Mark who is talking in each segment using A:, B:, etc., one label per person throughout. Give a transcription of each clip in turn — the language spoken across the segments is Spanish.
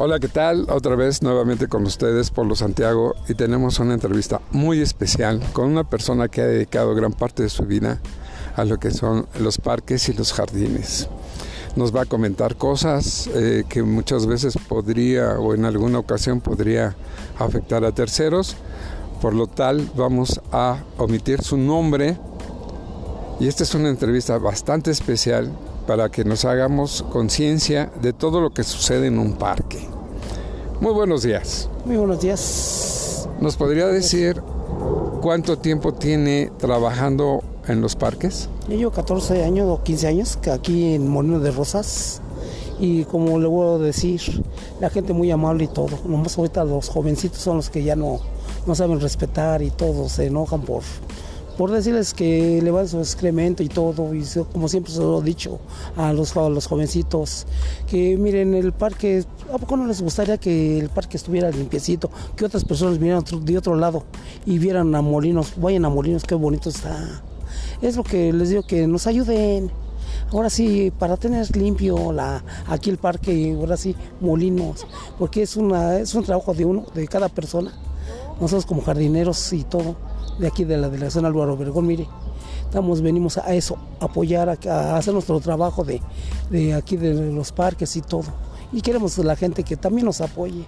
A: Hola, ¿qué tal? Otra vez nuevamente con ustedes, Polo Santiago, y tenemos una entrevista muy especial con una persona que ha dedicado gran parte de su vida a lo que son los parques y los jardines. Nos va a comentar cosas eh, que muchas veces podría o en alguna ocasión podría afectar a terceros, por lo tal vamos a omitir su nombre y esta es una entrevista bastante especial para que nos hagamos conciencia de todo lo que sucede en un parque. Muy buenos días.
B: Muy buenos días.
A: ¿Nos podría decir cuánto tiempo tiene trabajando en los parques?
B: Yo llevo 14 años o 15 años aquí en Molino de Rosas y como le voy a decir, la gente muy amable y todo. Nomás ahorita los jovencitos son los que ya no, no saben respetar y todo, se enojan por, por decirles que le van su excremento y todo, y como siempre se lo he dicho a los, los jovencitos, que miren, el parque, ¿a poco no les gustaría que el parque estuviera limpiecito, que otras personas vinieran de otro lado y vieran a Molinos, vayan a Molinos, qué bonito está. Es lo que les digo, que nos ayuden. Ahora sí, para tener limpio la, aquí el parque, ahora sí, Molinos, porque es, una, es un trabajo de uno, de cada persona, nosotros como jardineros y todo de aquí de la delegación Álvaro Obregón, mire, estamos, venimos a eso, apoyar, a, hacer nuestro trabajo de, de, aquí de los parques y todo. Y queremos la gente que también nos apoye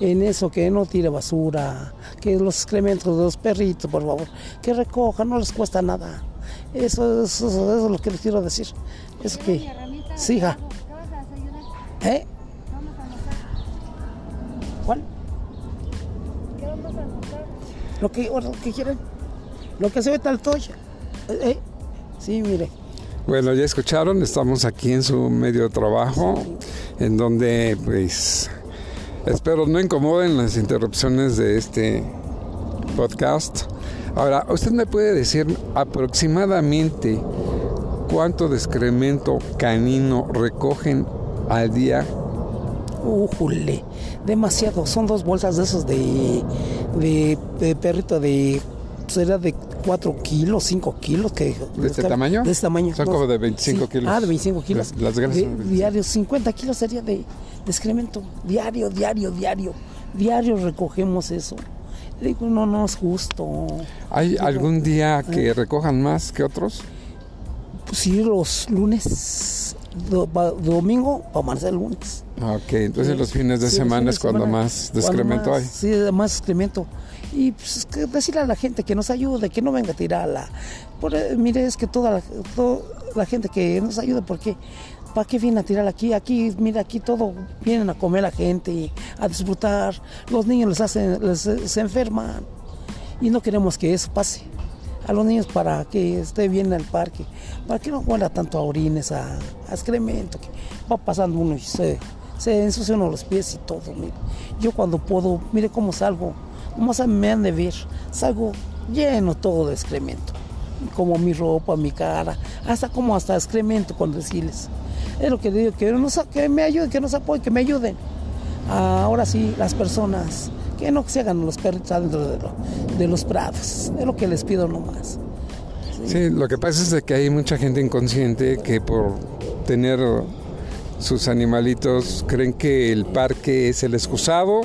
B: en eso, que no tire basura, que los excrementos de los perritos, por favor, que recojan, no les cuesta nada. Eso, eso, eso es lo que les quiero decir. Es que, sí, hija. ¿Eh? Lo que, lo que quieren. Lo que se ve tal toya. Eh, eh, Sí, mire.
A: Bueno, ya escucharon, estamos aquí en su medio de trabajo, en donde pues espero no incomoden las interrupciones de este podcast. Ahora, ¿usted me puede decir aproximadamente cuánto de excremento canino recogen al día?
B: Ujule, demasiado. Son dos bolsas de esos de, de, de perrito de. Será de 4 kilos, 5 kilos. Que,
A: ¿De este tamaño?
B: De este tamaño.
A: Son como de 25
B: sí.
A: kilos.
B: Ah, de 25 kilos.
A: Las, las grandes
B: de,
A: son de 25.
B: Diario, 50 kilos sería de, de excremento. Diario, diario, diario. Diario recogemos eso. Le digo, no, no es justo.
A: ¿Hay
B: Digo,
A: algún día que
B: eh.
A: recojan más que otros?
B: Pues sí, los lunes, do- domingo, para amanecer el lunes.
A: Ok, entonces los fines de
B: sí,
A: semana
B: fines
A: es cuando
B: semana,
A: más
B: cuando más,
A: hay.
B: Sí, más excremento. Y pues, es que decirle a la gente que nos ayude, que no venga a tirarla. Por, eh, mire, es que toda la, toda la gente que nos ayude, porque ¿para qué vienen a tirar aquí? Aquí, mira, aquí todo vienen a comer la gente, y a disfrutar. Los niños les hacen, les, se enferman. Y no queremos que eso pase. A los niños para que esté bien en el parque, para que no huela tanto a orines, a, a excremento, que va pasando uno y se, se los pies y todo. mire. Yo cuando puedo, mire cómo salgo, nomás me han de ver, salgo lleno todo de excremento, como mi ropa, mi cara, hasta como hasta excremento con decirles. Es lo que digo, que, nos, que me ayuden, que nos apoyen, que me ayuden. Ahora sí, las personas, que no se hagan los perritos adentro de, lo- de los prados, es lo que les pido nomás.
A: Sí, lo que pasa es de que hay mucha gente inconsciente que por tener sus animalitos creen que el parque es el excusado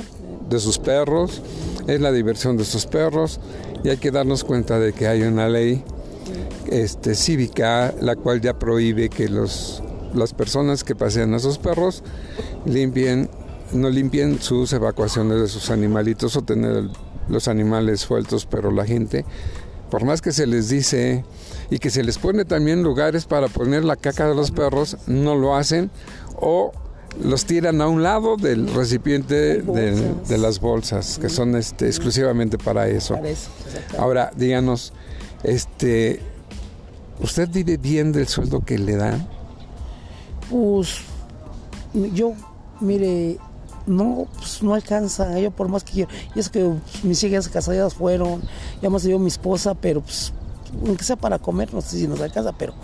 A: de sus perros, es la diversión de sus perros y hay que darnos cuenta de que hay una ley este, cívica la cual ya prohíbe que los, las personas que pasean a sus perros limpien, no limpien sus evacuaciones de sus animalitos o tener los animales sueltos, pero la gente por más que se les dice y que se les pone también lugares para poner la caca de los perros, no lo hacen o los tiran a un lado del recipiente de, de las bolsas, que son este, exclusivamente para eso. Ahora, díganos, este, ¿usted vive bien del sueldo que le dan?
B: Pues yo, mire, no, pues, no alcanza, yo por más que quiero. Y es que pues, mis hijas casadas fueron, ya más yo mi esposa, pero pues, aunque sea para comer, no sé si nos alcanza, pero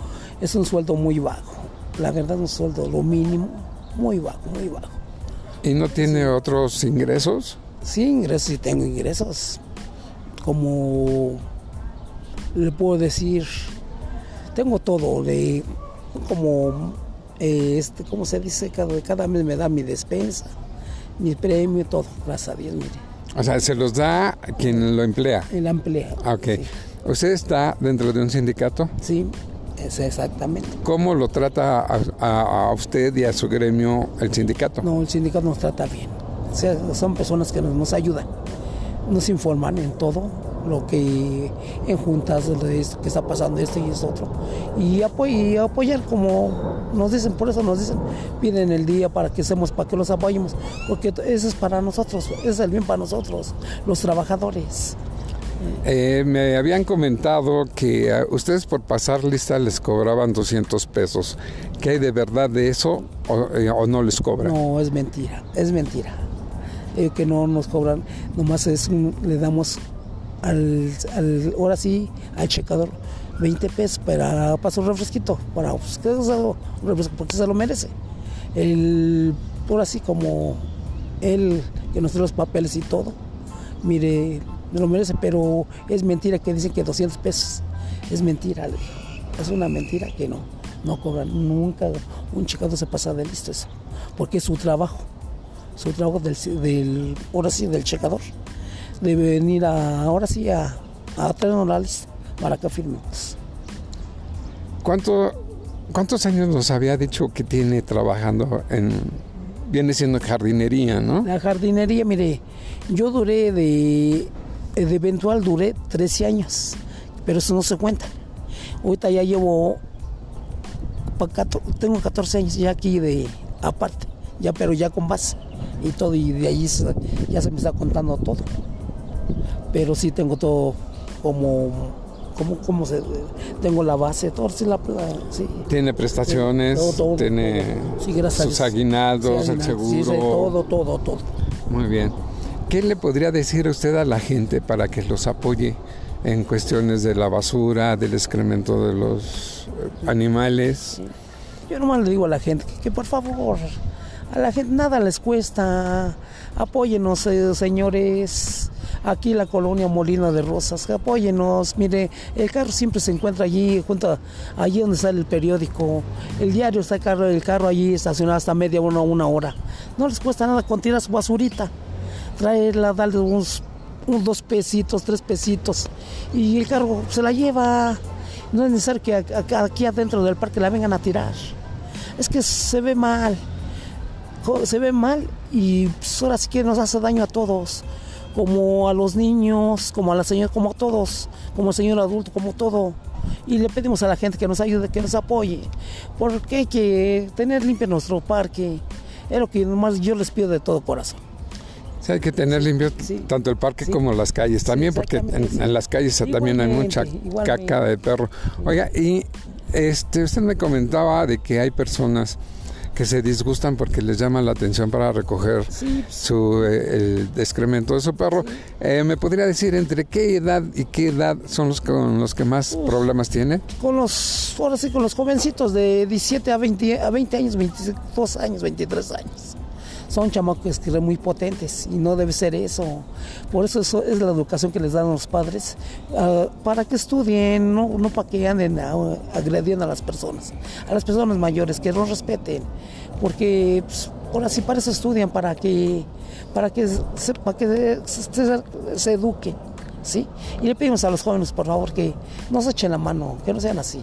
B: es un sueldo muy bajo. La verdad, un sueldo, lo mínimo, muy bajo, muy bajo.
A: ¿Y no tiene otros ingresos?
B: Sí, ingresos, sí tengo ingresos. Como le puedo decir, tengo todo, de como, eh, este, ¿cómo se dice? Cada, cada mes me da mi despensa, mi premio, todo, gracias a Dios, mire.
A: O sea, se los da quien lo emplea.
B: El emplea.
A: Ah, Ok.
B: Sí,
A: ¿Usted está dentro de un sindicato?
B: sí, es exactamente.
A: ¿Cómo lo trata a, a- a usted y a su gremio el sindicato?
B: No, el sindicato nos trata bien. O sea, son personas que nos, nos ayudan, nos informan en todo lo que en juntas de esto que está pasando esto y esto otro y, apoy- y apoyar como nos dicen por eso nos dicen piden el día para que hacemos para que los apoyemos porque eso es para nosotros ese es el bien para nosotros los trabajadores
A: Eh, me habían comentado que a ustedes por pasar lista les cobraban 200 pesos. ¿Qué hay de verdad de eso o, eh, o no les cobran?
B: no es mentira es mentira Eh, que no nos cobran nomás es un- le damos al, ahora sí al checador 20 pesos para, para su refresquito. Para pues, lo- refresco, porque se lo merece. El ahora sí como él que nos trae los papeles y todo mire me lo merece pero es mentira que dicen que 200 pesos. Es mentira es una mentira que no no cobran. Nunca un checador se pasa de listo eso porque es su trabajo. Su trabajo del, del ahora sí del checador de venir a, ahora sí a, a traernos la lista para que firmemos.
A: ¿Cuánto, ¿Cuántos años nos había dicho que tiene trabajando en... Viene siendo jardinería, ¿no?
B: La jardinería, mire, yo duré de, de eventual duré 13 años, pero eso no se cuenta. Ahorita ya llevo, tengo 14 años ya aquí de aparte, ya pero ya con base y todo, y de ahí ya se me está contando todo. Pero sí tengo todo como, como, como se, tengo la base, todo, sí, la, sí.
A: Tiene prestaciones,
B: Todo, todo,
A: tiene
B: todo. Sí, gracias a
A: sus aguinaldos, el seguro.
B: sí, todo, todo, todo.
A: Muy bien. ¿Qué le podría decir usted a la gente para que los apoye en cuestiones de la basura, del excremento de los eh, animales?
B: Yo nomás le digo a la gente que, que por favor, a la gente nada les cuesta. Apóyenos, eh, señores. Aquí la colonia Molina de Rosas, apóyenos. Mire, el carro siempre se encuentra allí, junto allí donde sale el periódico. El diario está el carro, el carro allí estacionado hasta media una, una hora. No les cuesta nada con tirar su basurita. Traerla, darle unos, dos pesitos, tres pesitos. Y el carro se la lleva. No es necesario que aquí adentro del parque la vengan a tirar. Es que se ve mal. Se ve mal y pues, ahora sí que nos hace daño a todos. Como a los niños, como a la señora, como a todos, como al señor adulto, como todo. Y le pedimos a la gente que nos ayude, que nos apoye. Porque hay que tener limpio nuestro parque. Es lo que nomás yo les pido de todo corazón.
A: Sí, hay que tener limpio
B: sí.
A: tanto el parque
B: Sí.
A: como las calles también, porque en, las calles también hay mucha
B: igualmente.
A: caca de perro. Oiga, y este, usted me comentaba de que hay personas que se disgustan porque les llama la atención para recoger
B: Sí, pues,
A: su eh, el excremento de su perro. Eh, ¿Me podría decir entre qué edad y qué edad son los con los que más problemas tienen?
B: con los, ahora sí, con los jovencitos de 17 a 20, a 20 años, 22 años, 23 años. Son chamacos que muy potentes y no debe ser eso. Por eso, eso es la educación que les dan los padres, ah, para que estudien, no, no para que anden ah, agrediendo a las personas, a las personas mayores, que los respeten. Porque pues, ahora sí para eso estudian, para que, para que, se, para que se, se- se eduquen. ¿sí? Y le pedimos a los jóvenes, por favor, que nos echen la mano, que no sean así,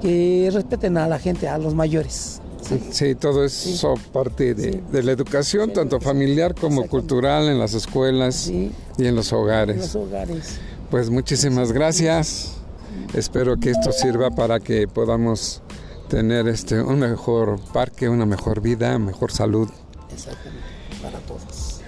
B: que respeten a la gente, a los mayores. ¿Sí?
A: Sí, todo eso parte de,
B: Sí.
A: de la educación, tanto familiar como cultural en las escuelas y en los
B: en
A: hogares.
B: los hogares.
A: Pues muchísimas gracias. Espero que esto sirva para que podamos tener este un mejor parque, una mejor vida, mejor salud.
B: Exactamente, para todos.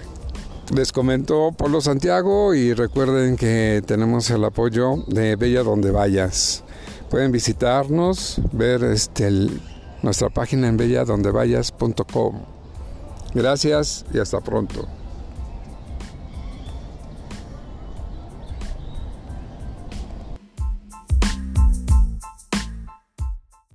A: Les comentó Polo Santiago y recuerden que tenemos el apoyo de Bella Donde Vayas. Pueden visitarnos, ver este el- nuestra página en belladondevayas.com. Gracias y hasta pronto.